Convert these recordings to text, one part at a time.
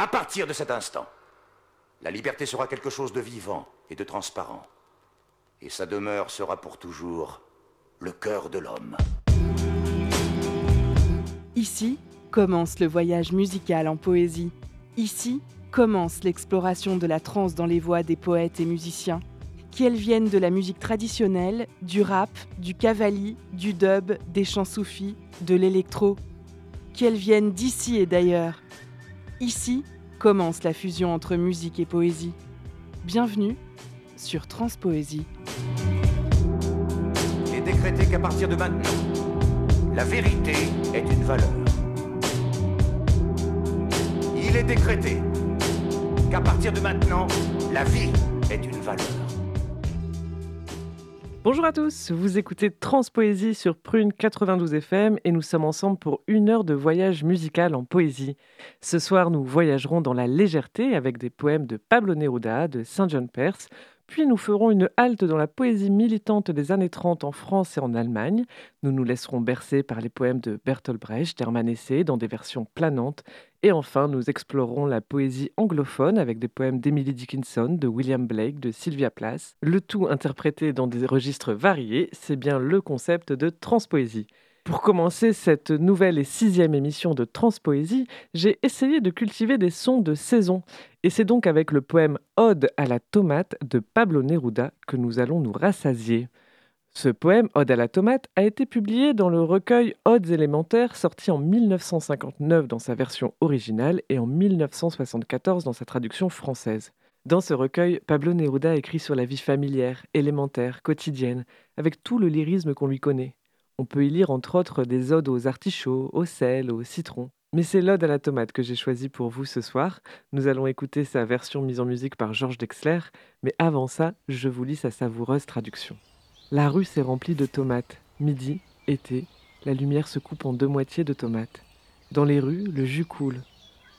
À partir de cet instant, la liberté sera quelque chose de vivant et de transparent. Et sa demeure sera pour toujours le cœur de l'homme. Ici commence le voyage musical en poésie. Ici commence l'exploration de la trance dans les voix des poètes et musiciens, qu'elles viennent de la musique traditionnelle, du rap, du cavali, du dub, des chants soufis, de l'électro, qu'elles viennent d'ici et d'ailleurs. Ici commence la fusion entre musique et poésie. Bienvenue sur Transpoésie. Il est décrété qu'à partir de maintenant, la vérité est une valeur. Il est décrété qu'à partir de maintenant, la vie est une valeur. Bonjour à tous, vous écoutez Transpoésie sur Prune 92 FM et nous sommes ensemble pour une heure de voyage musical en poésie. Ce soir, nous voyagerons dans la légèreté avec des poèmes de Pablo Neruda, de Saint John Perse, puis nous ferons une halte dans la poésie militante des années 30 en France et en Allemagne. Nous nous laisserons bercer par les poèmes de Bertolt Brecht, d'Hermann Hesse, dans des versions planantes. Et enfin, nous explorerons la poésie anglophone avec des poèmes d'Emily Dickinson, de William Blake, de Sylvia Plath. Le tout interprété dans des registres variés, c'est bien le concept de transpoésie. Pour commencer cette nouvelle et sixième émission de Transpoésie, j'ai essayé de cultiver des sons de saison. Et c'est donc avec le poème Ode à la tomate de Pablo Neruda que nous allons nous rassasier. Ce poème, Ode à la tomate, a été publié dans le recueil Odes élémentaires, sorti en 1959 dans sa version originale et en 1974 dans sa traduction française. Dans ce recueil, Pablo Neruda écrit sur la vie familière, élémentaire, quotidienne, avec tout le lyrisme qu'on lui connaît. On peut y lire entre autres des odes aux artichauts, au sel, au citron. Mais c'est l'ode à la tomate que j'ai choisi pour vous ce soir. Nous allons écouter sa version mise en musique par Georges Dexler, mais avant ça, je vous lis sa savoureuse traduction. La rue s'est remplie de tomates. Midi, été, la lumière se coupe en deux moitiés de tomates. Dans les rues, le jus coule.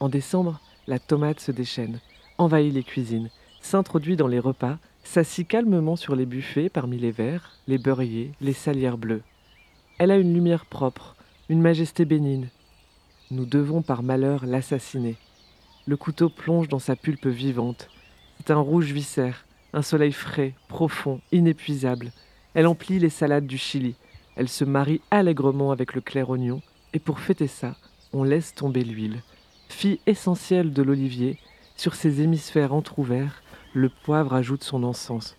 En décembre, la tomate se déchaîne, envahit les cuisines, s'introduit dans les repas, s'assit calmement sur les buffets parmi les verres, les beurriers, les salières bleues. Elle a une lumière propre, une majesté bénigne. Nous devons par malheur l'assassiner. Le couteau plonge dans sa pulpe vivante. C'est un rouge viscère, un soleil frais, profond, inépuisable. Elle emplit les salades du Chili. Elle se marie allègrement avec le clair oignon. Et pour fêter ça, on laisse tomber l'huile. Fille essentielle de l'olivier, sur ses hémisphères entr'ouverts, le poivre ajoute son encens.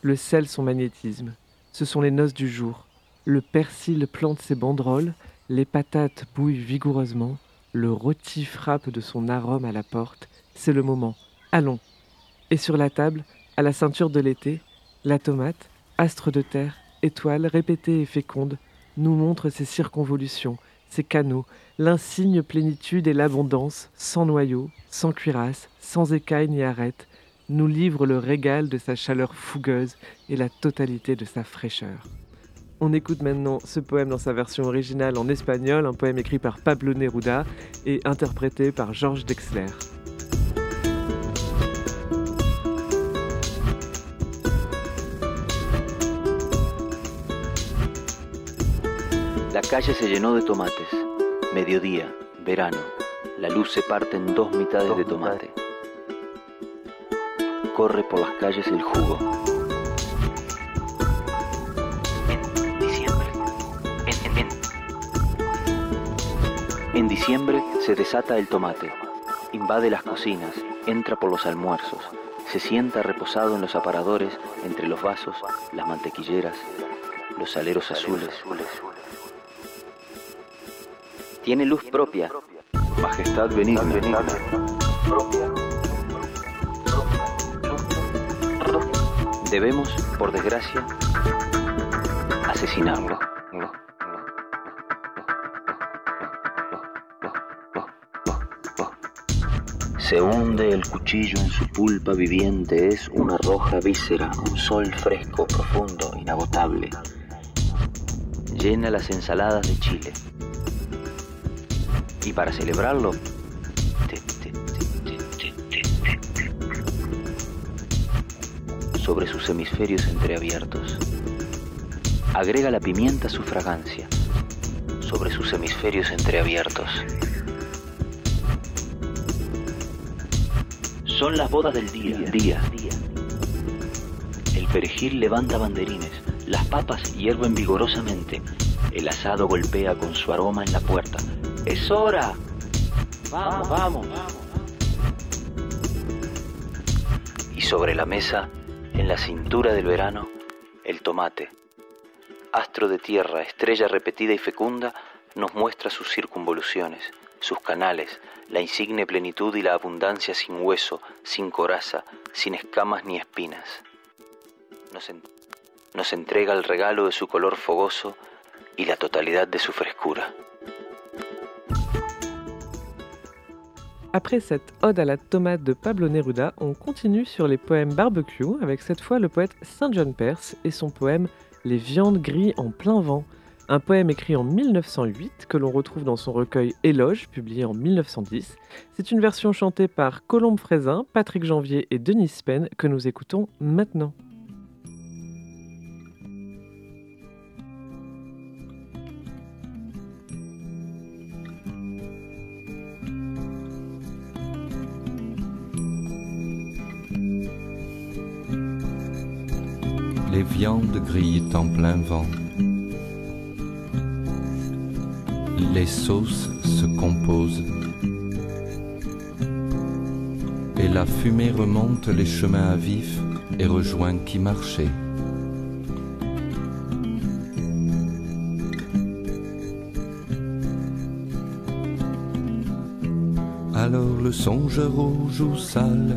Le sel son magnétisme. Ce sont les noces du jour. Le persil plante ses banderoles, les patates bouillent vigoureusement, le rôti frappe de son arôme à la porte. C'est le moment. Allons. Et sur la table, à la ceinture de l'été, la tomate, astre de terre, étoile répétée et féconde, nous montre ses circonvolutions, ses canaux, l'insigne plénitude et l'abondance, sans noyau, sans cuirasse, sans écailles ni arête, nous livre le régal de sa chaleur fougueuse et la totalité de sa fraîcheur. On écoute maintenant ce poème dans sa version originale en espagnol, un poème écrit par Pablo Neruda et interprété par Georges Dexler. La calle se llenó de tomates. Mediodía, verano. La luz se parte en dos mitades de tomate. Corre por las calles el jugo. Diciembre se desata el tomate, invade las cocinas, entra por los almuerzos, se sienta reposado en los aparadores, entre los vasos, las mantequilleras, los aleros azules. Tiene luz propia, majestad benigna. Debemos, por desgracia, asesinarlo. Se hunde el cuchillo en su pulpa viviente, es una roja víscera, un sol fresco, profundo, inagotable. Llena las ensaladas de chile. Y para celebrarlo, sobre sus hemisferios entreabiertos. Agrega la pimienta a su fragancia, sobre sus hemisferios entreabiertos. Son las bodas del día. Día. El perejil levanta banderines, las papas hierven vigorosamente, el asado golpea con su aroma en la puerta. ¡Es hora! ¡Vamos, vamos! Y sobre la mesa, en la cintura del verano, el tomate. Astro de tierra, estrella repetida y fecunda, nos muestra sus circunvoluciones, sus canales, la insigne plenitud y la abundancia sin hueso, sin coraza, sin escamas ni espinas. Nos, entrega el regalo de su color fogoso y la totalidad de su frescura. Après cette ode à la tomate de Pablo Neruda, on continue sur les poèmes barbecue avec cette fois le poète Saint John Perse et son poème Les viandes grilles en plein vent un poème écrit en 1908 que l'on retrouve dans son recueil Éloge, publié en 1910. C'est une version chantée par Colombe Frézin, Patrick Janvier et Denis Spen que nous écoutons maintenant. Les viandes grillent en plein vent les sauces se composent. Et la fumée remonte les chemins à vif et rejoint qui marchait. Alors le songeur aux joues sales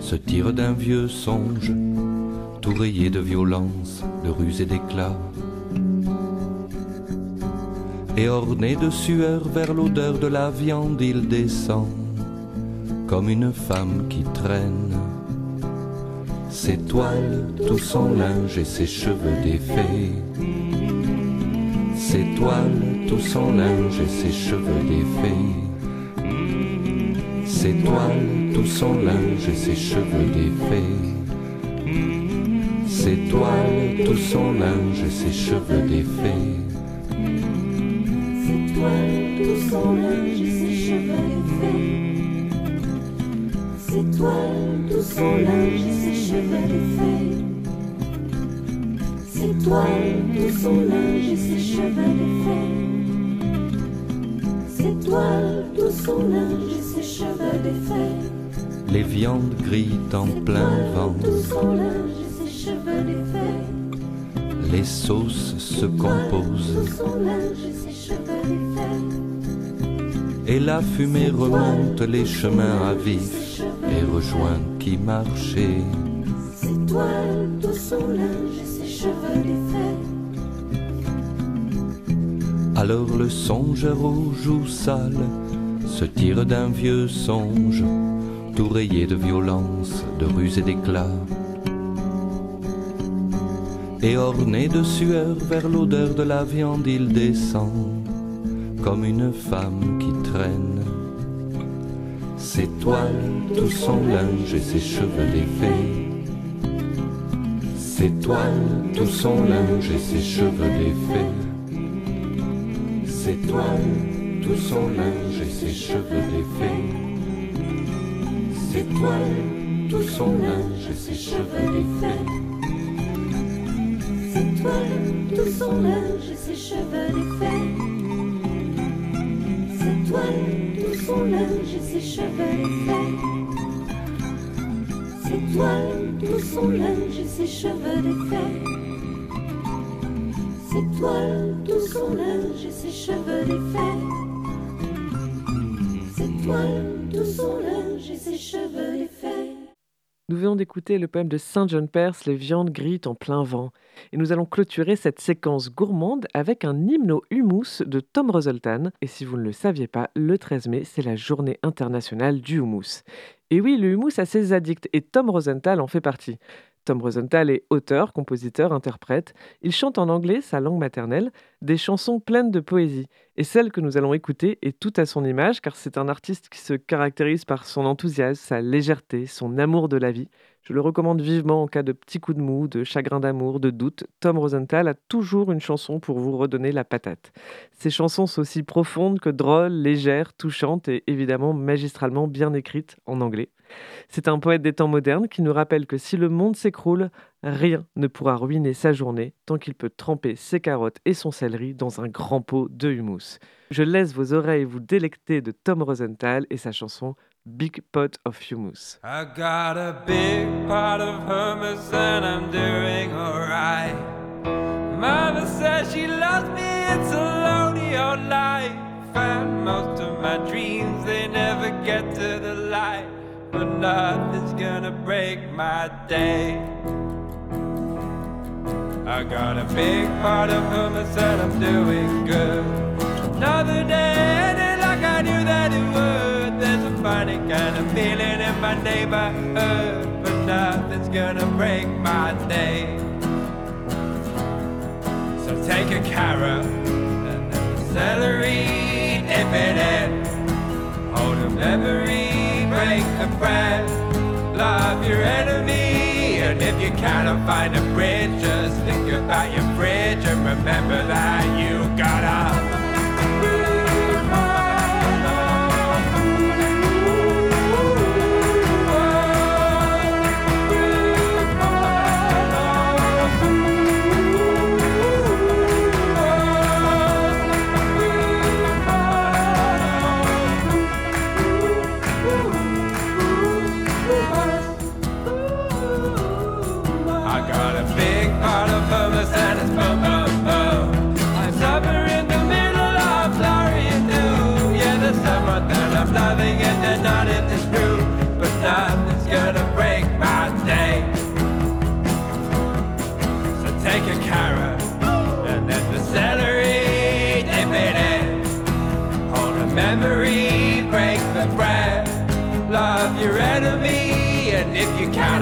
se tire d'un vieux songe, tout rayé de violence, de ruse et d'éclat et orné de sueur vers l'odeur de la viande, il descend comme une femme qui traîne ses toiles, tout son linge et ses cheveux défaits. Ses toiles, tout son linge et ses cheveux défaits. Ses toiles, tout son linge et ses cheveux défaits. Ses toiles, tout son linge et ses cheveux défaits tout son linge et ses cheveux défaits. Ses toiles, tout son linge et ses cheveux défaits. Ses toiles, tout son linge et ses cheveux défaits. Ses toiles, tout son linge et ses cheveux défaits. Les viandes grillent en plein vent. Tout son linge et ses cheveux défaits. Les sauces se composent. Et la fumée remonte les chemins à vif et rejoint qui marchait. Ses toiles, tout son linge et ses cheveux défaits. Alors le songeur aux joues sales se tire d'un vieux songe, tout rayé de violence, de ruse et d'éclat. Et orné de sueur vers l'odeur de la viande, il descend comme une femme qui traîne ses toiles, tout son linge et ses cheveux défaits. Ses toiles, tout son linge et ses cheveux défaits. Ses toiles, tout son linge et ses cheveux défaits. Ses toiles, tout son linge et ses cheveux défaits. Ses toiles, tout son linge et ses cheveux défaits tout son linge et ses cheveux défaits. Ses toiles, tout son linge et ses cheveux défaits. Ses toiles, tout son linge et ses cheveux défaits. Ses toiles, tout son linge et ses cheveux. Nous venons d'écouter le poème de Saint John Perse, Les viandes grillent en plein vent. Et nous allons clôturer cette séquence gourmande avec un hymne au humus de Tom Roseltan. Et si vous ne le saviez pas, le 13 mai, c'est la journée internationale du humus. Et oui, le humus a ses addicts et Tom Rosenthal en fait partie. Tom Rosenthal est auteur, compositeur, interprète. Il chante en anglais, sa langue maternelle. des chansons pleines de poésie. Et celle que nous allons écouter est tout à son image, car c'est un artiste qui se caractérise par son enthousiasme, sa légèreté, son amour de la vie. Je le recommande vivement en cas de petits coups de mou, de chagrin d'amour, de doute. Tom Rosenthal a toujours une chanson pour vous redonner la patate. Ses chansons sont aussi profondes que drôles, légères, touchantes et évidemment magistralement bien écrites en anglais. C'est un poète des temps modernes qui nous rappelle que si le monde s'écroule, rien ne pourra ruiner sa journée tant qu'il peut tremper ses carottes et son céleri dans un grand pot de humus. Je laisse vos oreilles vous délecter de Tom Rosenthal et sa chanson Big Pot of Humus. I got a big pot of hummus and I'm doing alright. But nothing's gonna break my day. I got a big part of hummus and I'm doing good. Another day ended like I knew that it would. There's a funny kind of feeling in my neighborhood, but nothing's gonna break my day. So take a carrot and then the celery, dip it in. Hold a memory, break the bread. Love your enemy, and if you cannot find a bridge, just think about your bridge and remember that you gotta.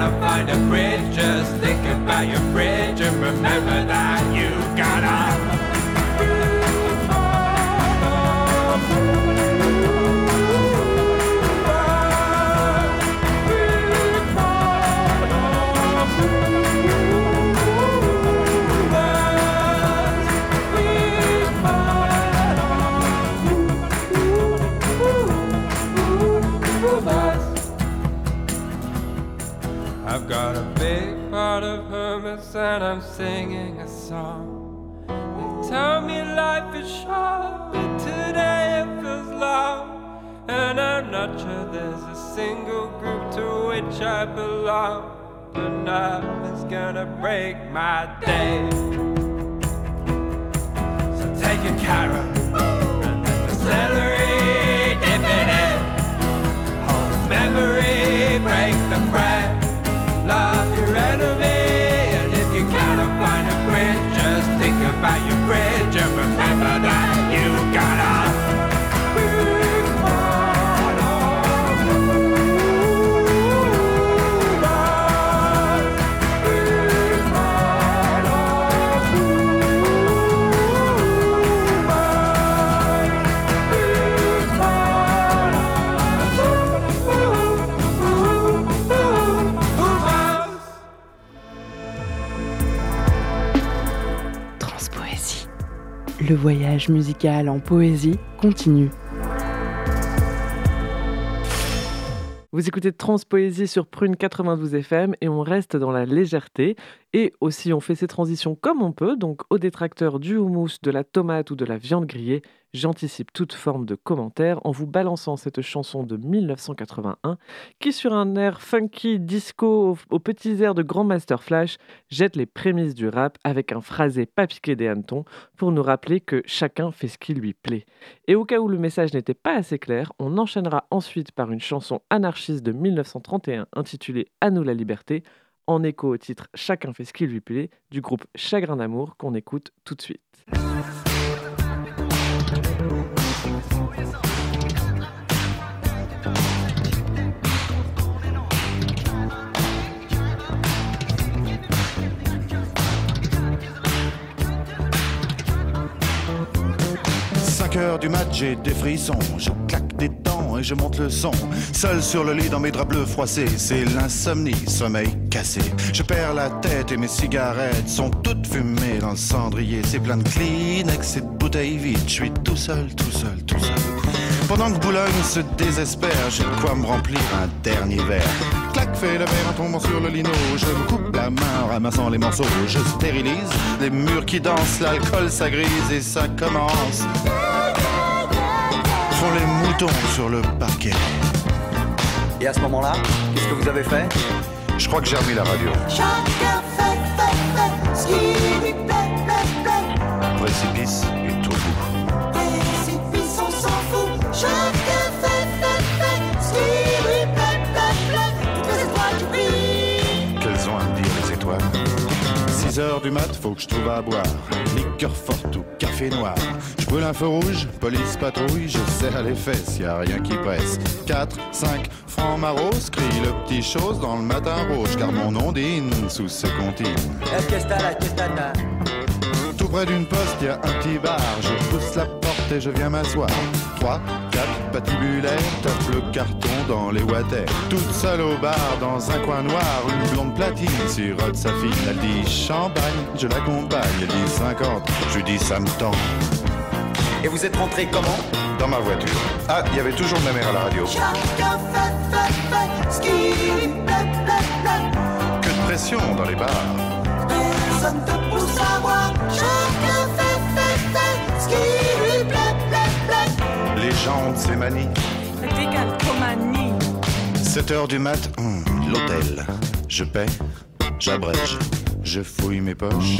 Cannot find a bridge, just think about your bridge and remember that I'm singing a song. They tell me life is short, but today it feels long. And I'm not sure there's a single group to which I belong. But nothing's gonna break my Le voyage musical en poésie continue. Vous écoutez Transpoésie sur Prune 92 FM et on reste dans la légèreté. Et aussi, on fait ces transitions comme on peut. Donc, aux détracteurs du houmous, de la tomate ou de la viande grillée, j'anticipe toute forme de commentaires en vous balançant cette chanson de 1981 qui, sur un air funky disco aux, aux petits airs de Grand Master Flash, jette les prémices du rap avec un phrasé pas piqué des hannetons pour nous rappeler que chacun fait ce qui lui plaît. Et au cas où le message n'était pas assez clair, on enchaînera ensuite par une chanson anarchiste de 1931 intitulée À nous la liberté, en écho au titre Chacun fait ce qui lui plaît du groupe Chagrin d'amour qu'on écoute tout de suite. Du mat, j'ai des frissons. Je claque des dents et je monte le son. Seul sur le lit dans mes draps bleus froissés, c'est l'insomnie, sommeil cassé. Je perds la tête et mes cigarettes sont toutes fumées dans le cendrier. C'est plein de Kleenex et de bouteilles vides. Je suis tout seul, tout seul, tout seul. Pendant que Boulogne se désespère, j'ai de quoi me remplir un dernier verre. Clac, fait le verre en tombant sur le lino. Je me coupe la main en ramassant les morceaux. Je stérilise les murs qui dansent, l'alcool s'agrise et ça commence. Font les moutons sur le parquet. Et à ce moment-là, qu'est-ce que vous avez fait? Je crois que j'ai remis la radio. Chacun fait, fait, fait ce qui lui plaît, plaît, plaît. Précipice et Qu'elles ont à me dire les étoiles? 6 heures du mat, faut que je trouve à boire. Liqueur forte ou café noir. Je brûle un feu rouge, police patrouille, je serre les fesses, y a rien qui presse. 4, 5, francs maros, crie le petit chose dans le matin rouge, car mon ondine sous ce t'as Tout près d'une poste, y a un petit bar, je pousse la porte et je viens m'asseoir. 3, 4, patibulaire, tape le carton dans les water. Toute seule au bar, dans un coin noir, une blonde platine sirote sa fille. Elle dit champagne, je l'accompagne, elle dit 50, je lui dis ça me tend. Et vous êtes rentré comment? Dans ma voiture. Ah, il y avait toujours ma mère à la radio. Que de pression dans les bars. Personne te pousse à boire. De ces manies. Décalcomanie. 7 heures du mat, hum, l'hôtel. Je paie, j'abrège, je fouille mes poches.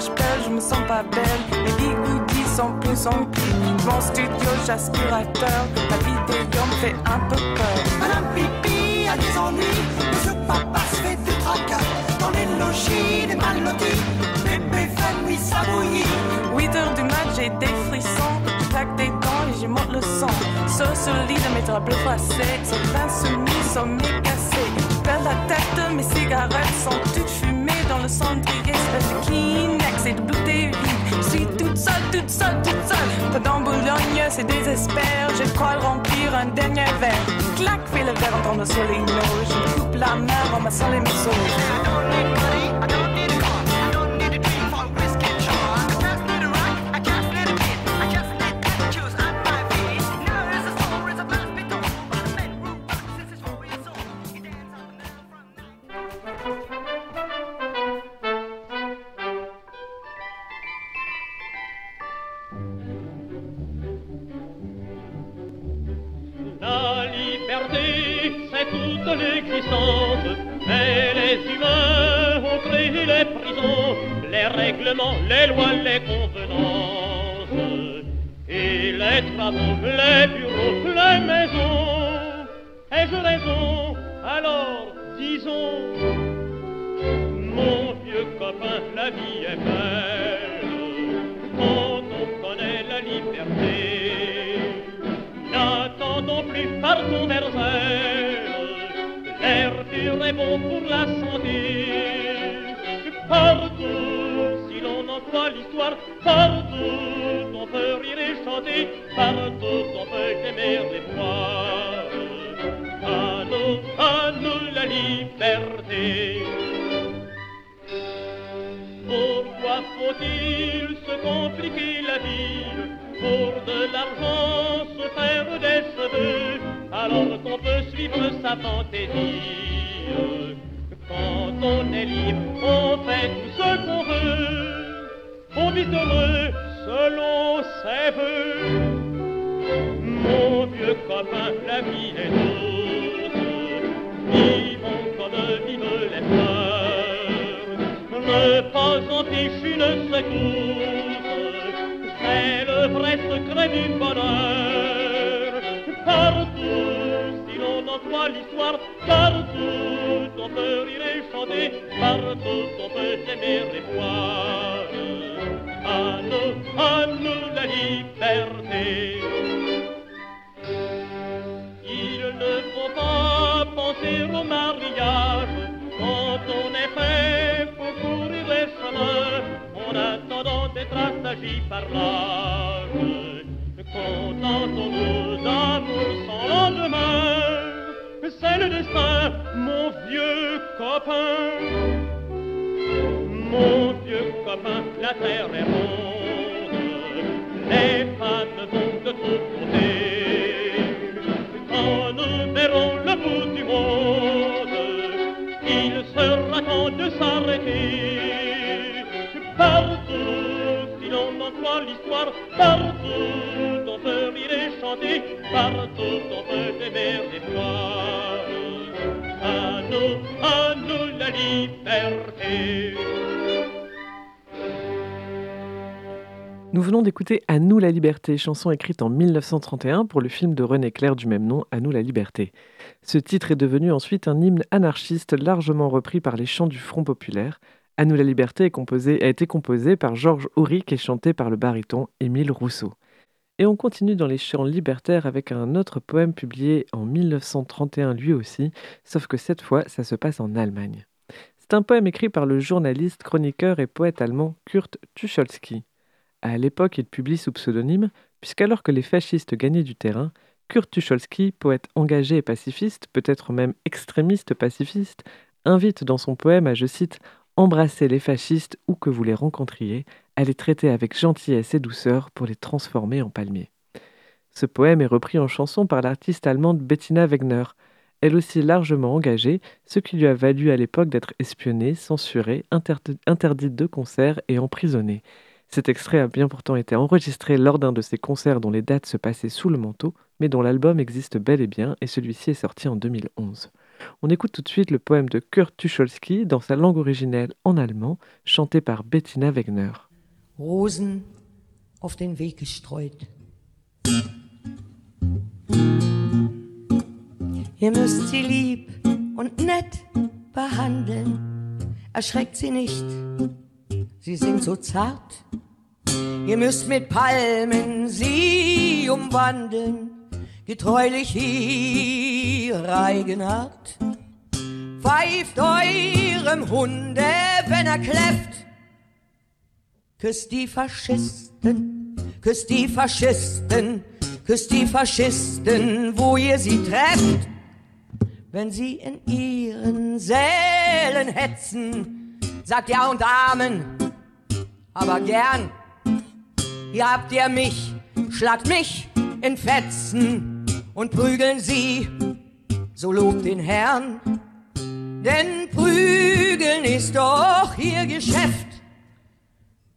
Je me sens pas belle. Les bigoudis sont plus en plus. Mon studio, j'aspirateur. La vidéo me fait un peu peur. Madame Pipi a des ennuis. Monsieur Papa se fait du tracas. Dans les logis, les mal. Bébé fait nuit sa bouillie. 8 heures du mat, j'ai des frissons. Je claque des dents et j'y monte le son. Sur ce lit de mes draps bleus froissés. C'est plein soumis, sommier cassé. Je perds la tête, mes cigarettes sont toutes fumées bouteilles vides. Je suis toute seule, toute seule, toute seule. Dans Boulogne, c'est désespère. Je crois remplir un dernier verre. Clac, fais le verre en tombant sur les. Je me coupe la main en massant les morceaux. L'air pur est bon pour la santé. Partout, si l'on emploie l'histoire, partout, on peut rire et chanter, partout, on peut aimer et voir. À nous, à nous la liberté. Pourquoi faut-il se compliquer la vie pour de l'argent se faire des cheveux, alors qu'on peut suivre sa fantaisie. Quand on est libre, on fait tout ce qu'on veut, on vit heureux selon ses voeux. Mon vieux copain, la vie est douce, vivons comme vivent les fleurs, ne pas en fiche une secousse, c'est le vrai secret du bonheur. Croit l'histoire, partout, on peut rire et chanter, partout, on peut aimer et voir. À nous, à nous la liberté. Il ne faut pas penser au mariage quand on est fait pour courir les chemins en attendant d'être assagi par l'âge. Contentons-nous d'amour sans lendemain, c'est le destin, mon vieux copain. Mon vieux copain, la terre est ronde, les femmes vont de tous côtés. Quand nous verrons le bout du monde, il sera temps de s'arrêter. Partout, si l'on en croit l'histoire, partout, on peut rire et chanter, partout, on peut aimer et voir. Nous, venons d'écouter À nous la liberté, chanson écrite en 1931 pour le film de René Clair du même nom, À nous la liberté. Ce titre est devenu ensuite un hymne anarchiste largement repris par les chants du Front populaire. À nous la liberté a été composé par Georges Auric et chanté par le baryton Émile Rousseau. Et on continue dans les chants libertaires avec un autre poème publié en 1931 lui aussi, sauf que cette fois ça se passe en Allemagne. C'est un poème écrit par le journaliste, chroniqueur et poète allemand Kurt Tucholsky. À l'époque, il publie sous pseudonyme, puisqu'alors que les fascistes gagnaient du terrain, Kurt Tucholsky, poète engagé et pacifiste, peut-être même extrémiste pacifiste, invite dans son poème à, je cite, embrasser les fascistes où que vous les rencontriez, à les traiter avec gentillesse et douceur pour les transformer en palmiers. Ce poème est repris en chanson par l'artiste allemande Bettina Wegner, elle aussi largement engagée, ce qui lui a valu à l'époque d'être espionnée, censurée, inter- interdite de concert et emprisonnée. Cet extrait a bien pourtant été enregistré lors d'un de ces concerts dont les dates se passaient sous le manteau, mais dont l'album existe bel et bien, et celui-ci est sorti en 2011. On écoute tout de suite le poème de Kurt Tucholsky dans sa langue originelle en allemand, chanté par Bettina Wegner. Rosen auf den Weg gestreut. Ihr müsst sie lieb und nett behandeln, erschreckt sie nicht, sie sind so zart. Ihr müsst mit Palmen sie umwandeln, getreulich ihre Eigenart. Pfeift eurem Hunde, wenn er kläfft, Küsst die Faschisten, küsst die Faschisten, küsst die Faschisten, wo ihr sie trefft. Wenn sie in ihren Sälen hetzen, sagt ja und Amen, aber gern. Hier habt ihr mich, schlagt mich in Fetzen und prügeln sie, so lobt den Herrn. Denn prügeln ist doch ihr Geschäft.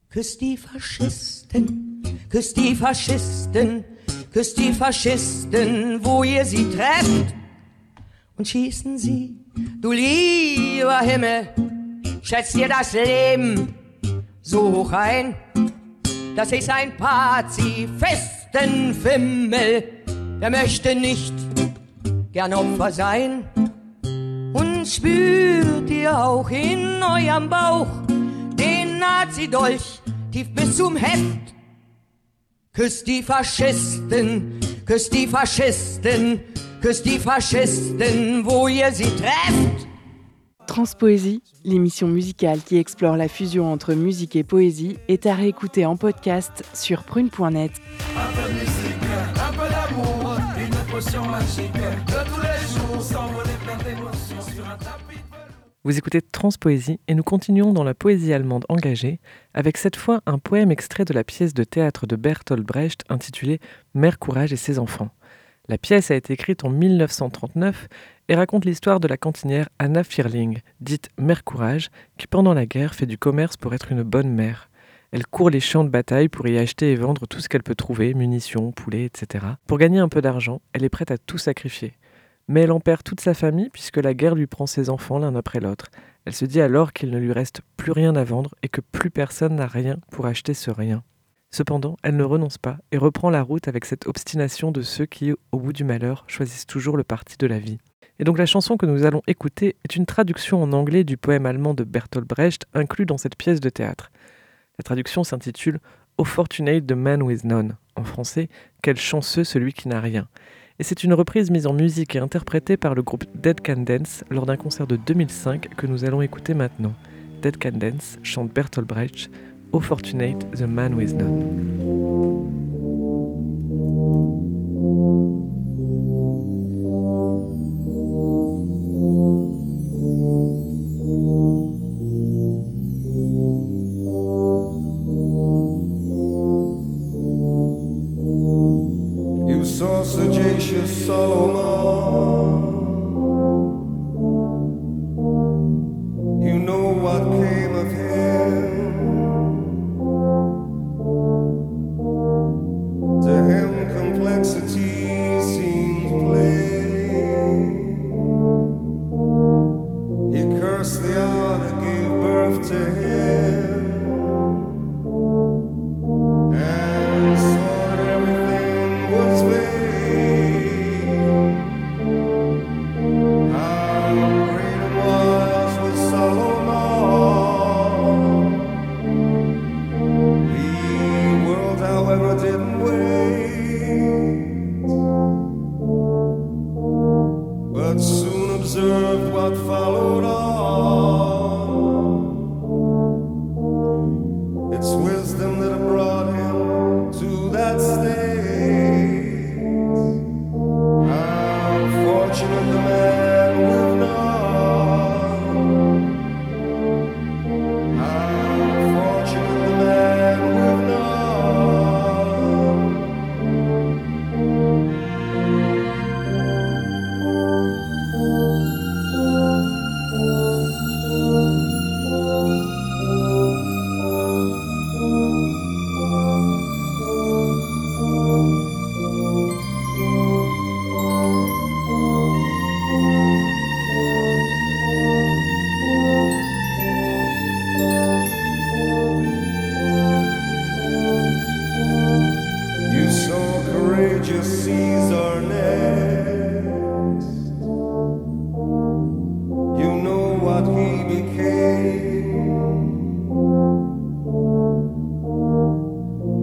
Küsst die Faschisten, küsst die Faschisten, küsst die Faschisten, wo ihr sie trefft. Und schießen sie, du lieber Himmel, schätzt ihr das Leben so hoch ein, dass ich ein Pazifistenfimmel, der möchte nicht gern Opfer sein. Und spürt ihr auch in eurem Bauch den Nazi-Dolch tief bis zum Heft. Küsst die Faschisten, küsst die Faschisten, küsst die Faschisten, wo ihr sie trefft. Transpoésie, l'émission musicale qui explore la fusion entre musique et poésie, est à réécouter en podcast sur prune.net. Vous écoutez Transpoésie et nous continuons dans la poésie allemande engagée avec cette fois un poème extrait de la pièce de théâtre de Bertolt Brecht intitulée Mère Courage et ses enfants. La pièce a été écrite en 1939 et raconte l'histoire de la cantinière Anna Firling, dite Mère Courage, qui pendant la guerre fait du commerce pour être une bonne mère. Elle court les champs de bataille pour y acheter et vendre tout ce qu'elle peut trouver, munitions, poulets, etc. Pour gagner un peu d'argent, elle est prête à tout sacrifier. Mais elle en perd toute sa famille puisque la guerre lui prend ses enfants l'un après l'autre. Elle se dit alors qu'il ne lui reste plus rien à vendre et que plus personne n'a rien pour acheter ce rien. Cependant, elle ne renonce pas et reprend la route avec cette obstination de ceux qui, au bout du malheur, choisissent toujours le parti de la vie. Et donc la chanson que nous allons écouter est une traduction en anglais du poème allemand de Bertolt Brecht inclus dans cette pièce de théâtre. La traduction s'intitule O Fortunate the Man with None. En français, Quel chanceux celui qui n'a rien et c'est une reprise mise en musique et interprétée par le groupe Dead Can Dance lors d'un concert de 2005 que nous allons écouter maintenant. Dead Can Dance chante Bertolt Brecht, O Fortunate the Man with None. Saw sagacious Solomon. You know what came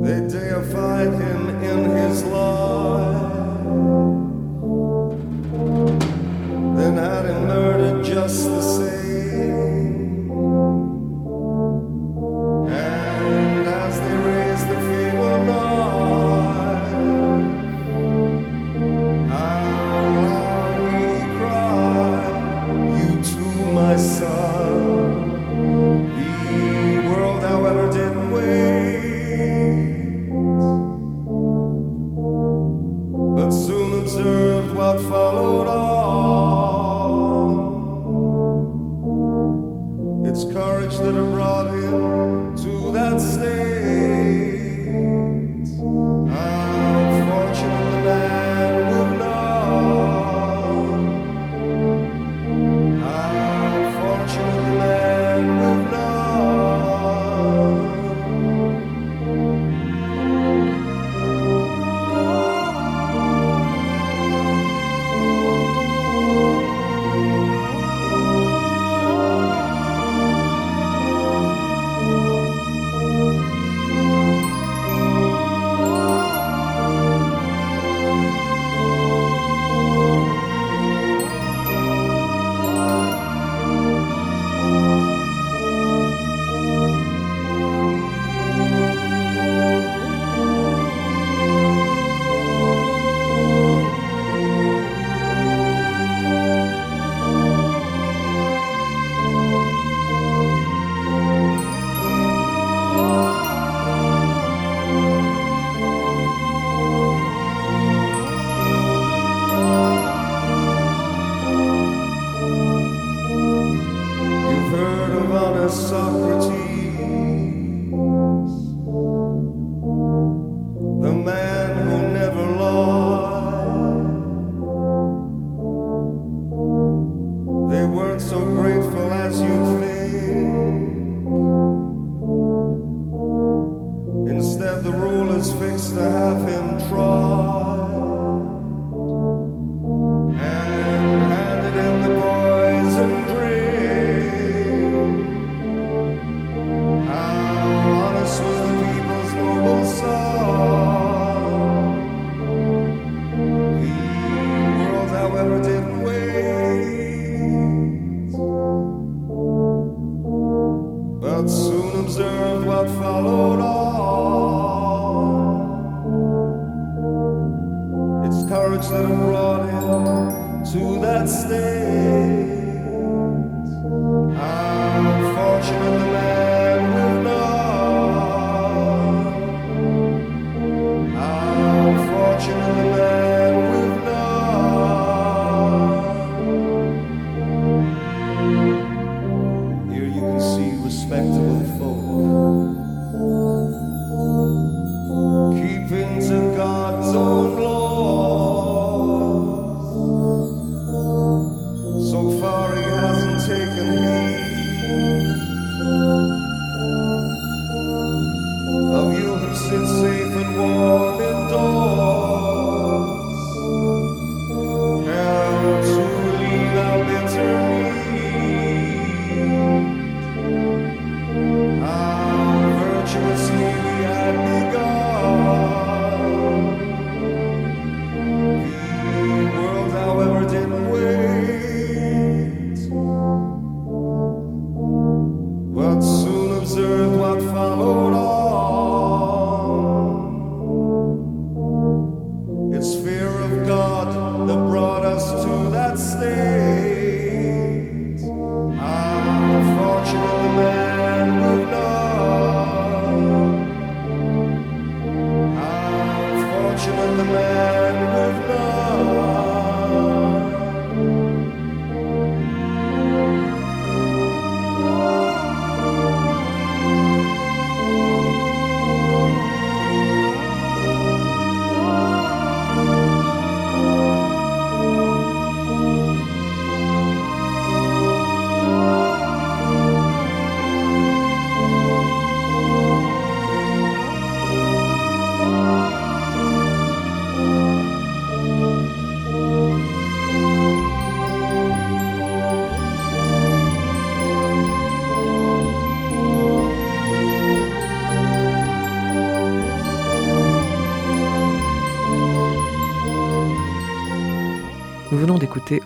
They deified him in his life,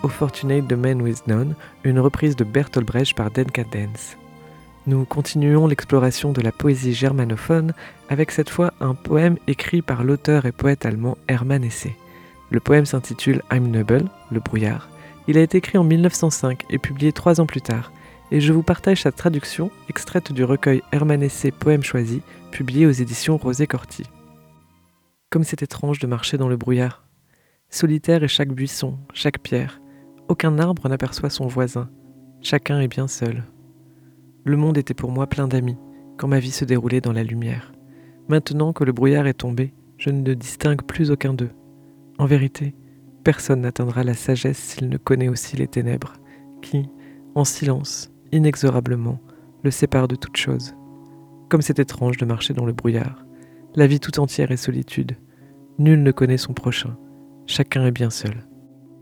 O Fortunate de Men With None, une reprise de Bertolt Brecht par Denka Dance. Nous continuons l'exploration de la poésie germanophone avec cette fois un poème écrit par l'auteur et poète allemand Hermann Hesse. Le poème s'intitule I'm Nebel, le brouillard. Il a été écrit en 1905 et publié trois ans plus tard, et je vous partage sa traduction extraite du recueil Hermann Hesse Poèmes choisis, publié aux éditions Rosé Corti. Comme c'est étrange de marcher dans le brouillard. Solitaire est chaque buisson, chaque pierre. Aucun arbre n'aperçoit son voisin. Chacun est bien seul. Le monde était pour moi plein d'amis, quand ma vie se déroulait dans la lumière. Maintenant que le brouillard est tombé, je ne distingue plus aucun d'eux. En vérité, personne n'atteindra la sagesse s'il ne connaît aussi les ténèbres, qui, en silence, inexorablement, le séparent de toute chose. Comme c'est étrange de marcher dans le brouillard. La vie tout entière est solitude. Nul ne connaît son prochain. Chacun est bien seul.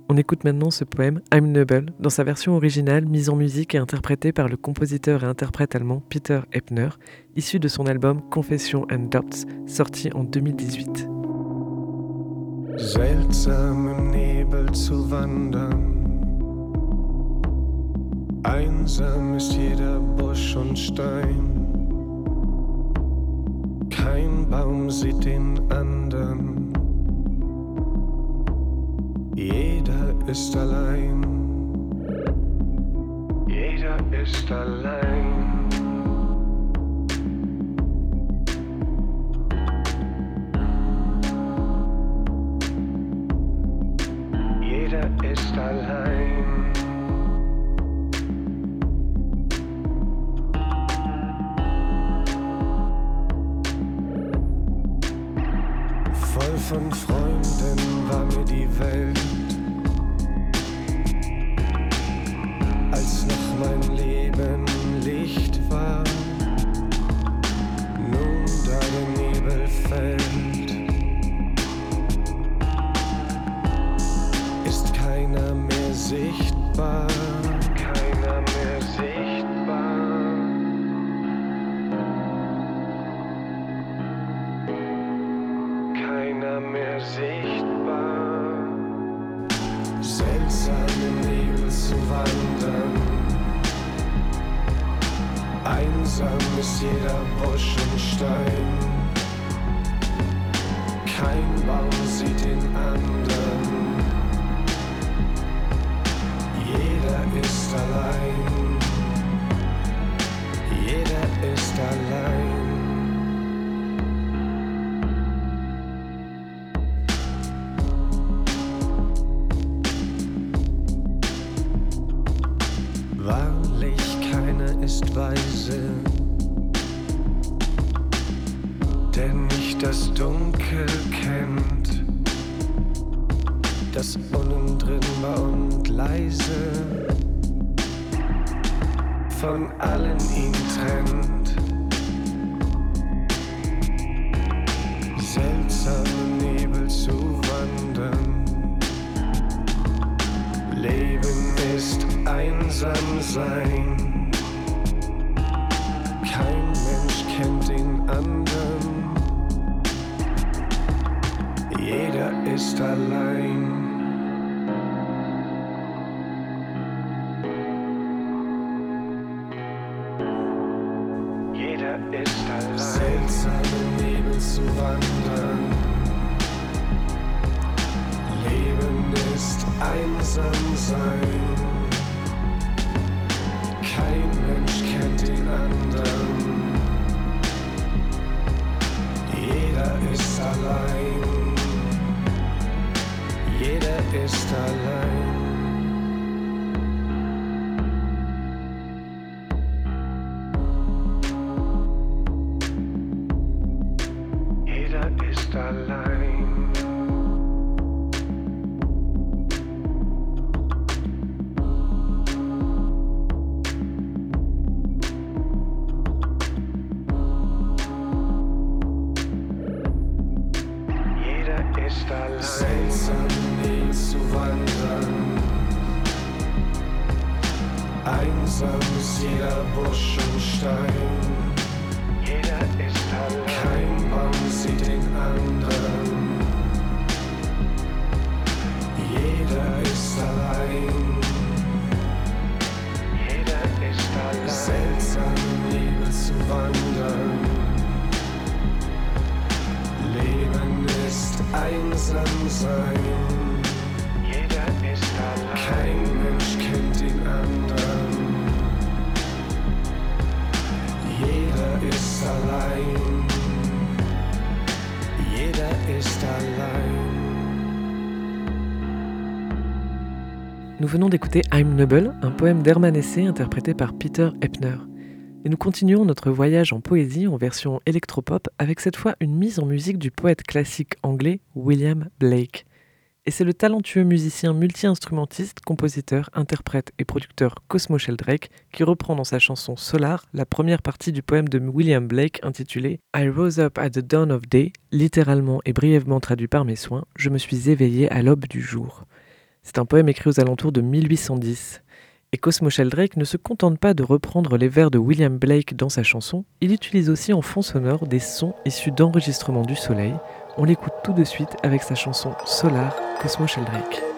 On écoute maintenant ce poème I'm Noble dans sa version originale mise en musique et interprétée par le compositeur et interprète allemand Peter Eppner, issu de son album Confession and Doubts, sorti en 2018. Seltsam im Nebel Baum sieht den anderen. Jeder ist allein. Jeder ist allein. Jeder ist allein. Voll von Freunden war mir die Welt ist einsam sein. Kein Mensch kennt den anderen. Jeder ist allein. Nous venons d'écouter I'm Noble, un poème d'Hermann Hesse interprété par Peter Eppner. Et nous continuons notre voyage en poésie en version électropop avec cette fois une mise en musique du poète classique anglais William Blake. Et c'est le talentueux musicien multi-instrumentiste, compositeur, interprète et producteur Cosmo Sheldrake qui reprend dans sa chanson Solar la première partie du poème de William Blake intitulé I rose up at the dawn of day, littéralement et brièvement traduit par mes soins, je me suis éveillé à l'aube du jour. C'est un poème écrit aux alentours de 1810. Et Cosmo Sheldrake ne se contente pas de reprendre les vers de William Blake dans sa chanson, il utilise aussi en fond sonore des sons issus d'enregistrements du soleil. On l'écoute tout de suite avec sa chanson Solar, Cosmo Sheldrake.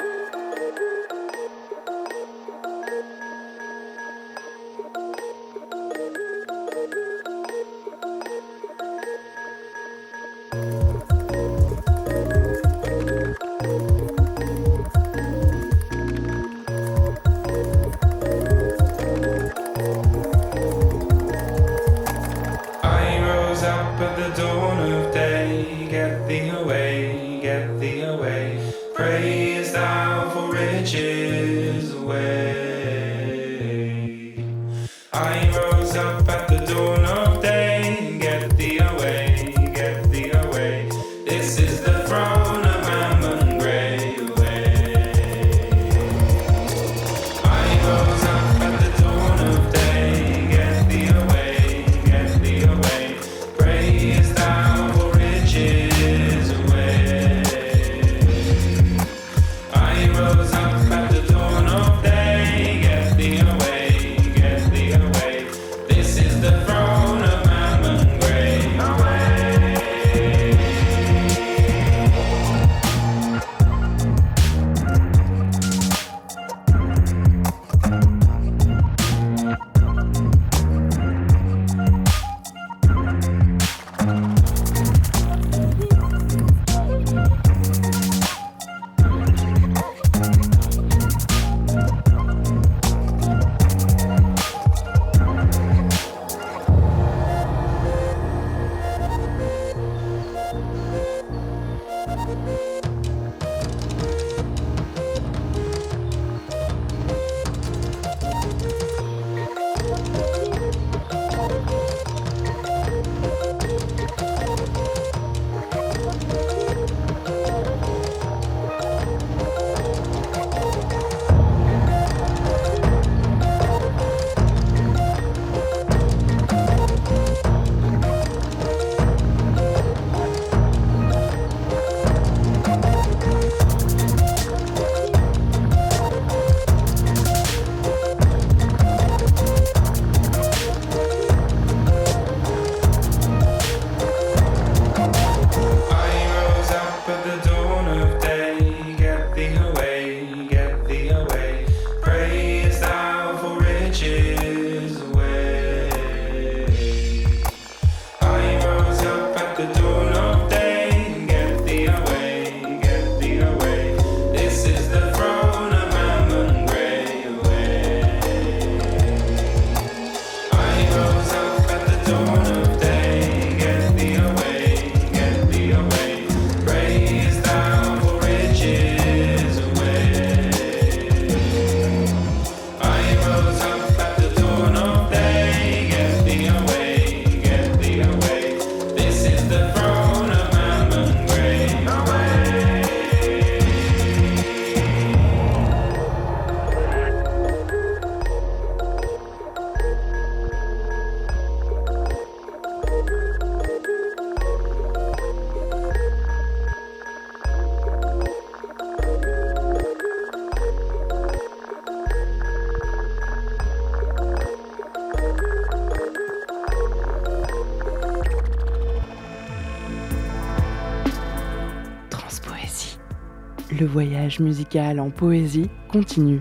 Musical en poésie continue.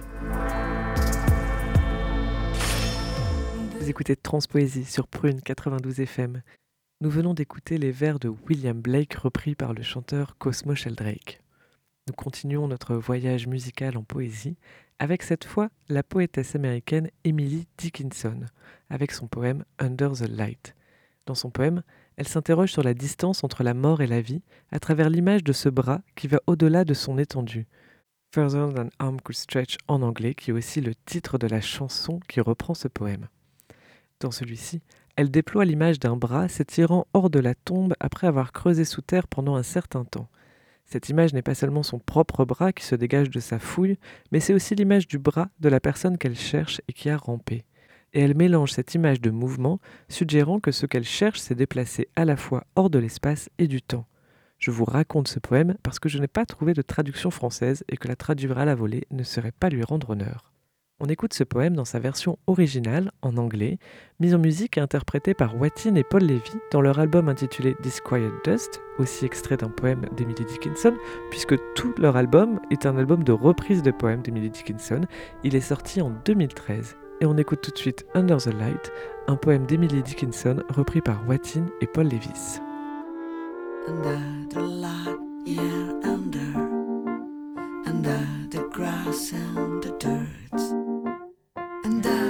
Vous écoutez Transpoésie sur Prune 92 FM. Nous venons d'écouter les vers de William Blake repris par le chanteur Cosmo Sheldrake. Nous continuons notre voyage musical en poésie avec cette fois la poétesse américaine Emily Dickinson, avec son poème Under the Light. Dans son poème, elle s'interroge sur la distance entre la mort et la vie à travers l'image de ce bras qui va au-delà de son étendue. Further Than Arm Could Stretch en anglais, qui est aussi le titre de la chanson qui reprend ce poème. Dans celui-ci, elle déploie l'image d'un bras s'étirant hors de la tombe après avoir creusé sous terre pendant un certain temps. Cette image n'est pas seulement son propre bras qui se dégage de sa fouille, mais c'est aussi l'image du bras de la personne qu'elle cherche et qui a rampé. Et elle mélange cette image de mouvement, suggérant que ce qu'elle cherche s'est déplacé à la fois hors de l'espace et du temps. Je vous raconte ce poème parce que je n'ai pas trouvé de traduction française et que la traduire à la volée ne serait pas lui rendre honneur. On écoute ce poème dans sa version originale, en anglais, mise en musique et interprétée par Wattin et Paul Levy dans leur album intitulé Disquiet Dust, aussi extrait d'un poème d'Emily Dickinson, puisque tout leur album est un album de reprise de poèmes d'Emily Dickinson. Il est sorti en 2013. Et on écoute tout de suite Under the Light, un poème d'Emily Dickinson repris par Wattin et Paul Levis. Under the light, yeah, under, under the grass and the dirt, under the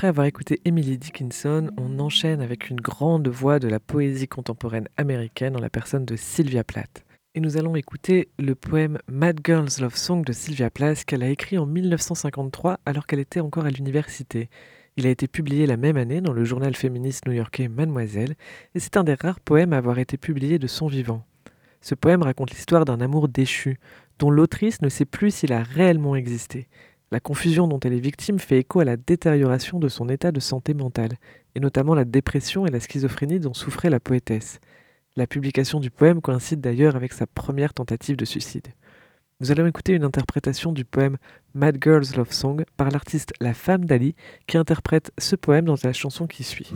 Après avoir écouté Emily Dickinson, on enchaîne avec une grande voix de la poésie contemporaine américaine en la personne de Sylvia Plath. Et nous allons écouter le poème Mad Girl's Love Song de Sylvia Plath qu'elle a écrit en 1953 alors qu'elle était encore à l'université. Il a été publié la même année dans le journal féministe new-yorkais Mademoiselle, et c'est un des rares poèmes à avoir été publié de son vivant. Ce poème raconte l'histoire d'un amour déchu, dont l'autrice ne sait plus s'il a réellement existé. La confusion dont elle est victime fait écho à la détérioration de son état de santé mentale, et notamment la dépression et la schizophrénie dont souffrait la poétesse. La publication du poème coïncide d'ailleurs avec sa première tentative de suicide. Nous allons écouter une interprétation du poème Mad Girl's Love Song par l'artiste La Femme d'Ali qui interprète ce poème dans la chanson qui suit.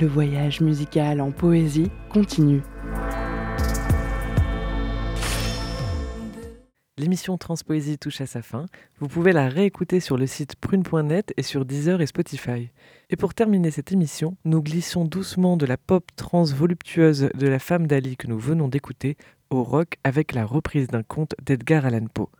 Le voyage musical en poésie continue. L'émission Transpoésie touche à sa fin. Vous pouvez la réécouter sur le site prune.net et sur Deezer et Spotify. Et pour terminer cette émission, nous glissons doucement de la pop trans voluptueuse de la femme d'Ali que nous venons d'écouter au rock avec la reprise d'un conte d'Edgar Allan Poe.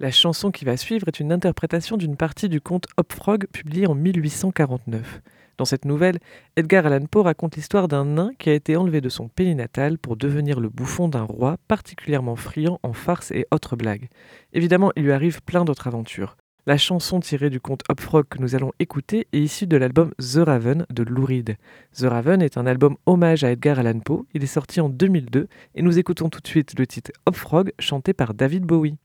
La chanson qui va suivre est une interprétation d'une partie du conte Hopfrog publié en 1849. Dans cette nouvelle, Edgar Allan Poe raconte l'histoire d'un nain qui a été enlevé de son pays natal pour devenir le bouffon d'un roi particulièrement friand en farces et autres blagues. Évidemment, il lui arrive plein d'autres aventures. La chanson tirée du conte Hopfrog que nous allons écouter est issue de l'album The Raven de Lou Reed. The Raven est un album hommage à Edgar Allan Poe, il est sorti en 2002 et nous écoutons tout de suite le titre Hopfrog chanté par David Bowie.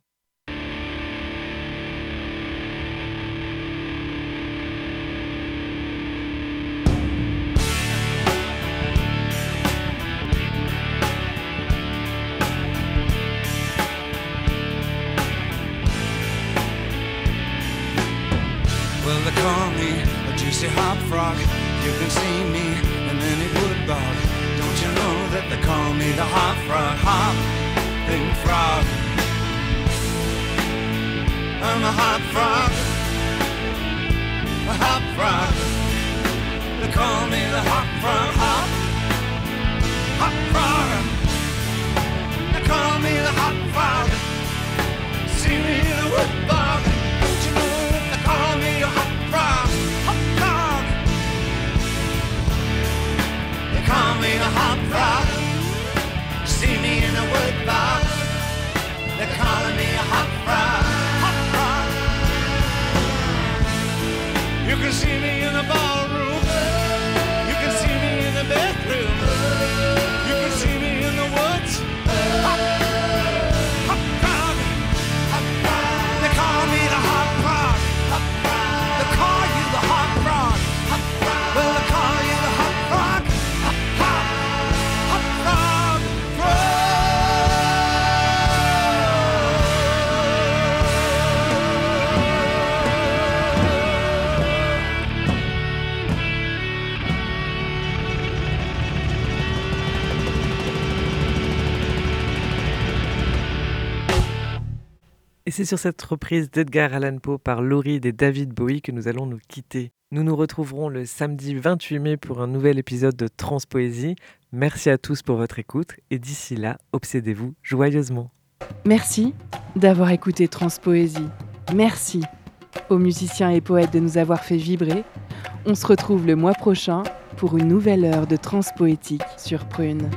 Hop. A hop frog. They call me the hop frog. Hop, hop frog. They call me the hop frog. See me in a wood c'est sur cette reprise d'Edgar Allan Poe par Laurie et David Bowie que nous allons nous quitter. Nous nous retrouverons le samedi 28 mai pour un nouvel épisode de Transpoésie. Merci à tous pour votre écoute et d'ici là, obsédez-vous joyeusement. Merci d'avoir écouté Transpoésie. Merci aux musiciens et poètes de nous avoir fait vibrer. On se retrouve le mois prochain pour une nouvelle heure de transpoétique sur Prune.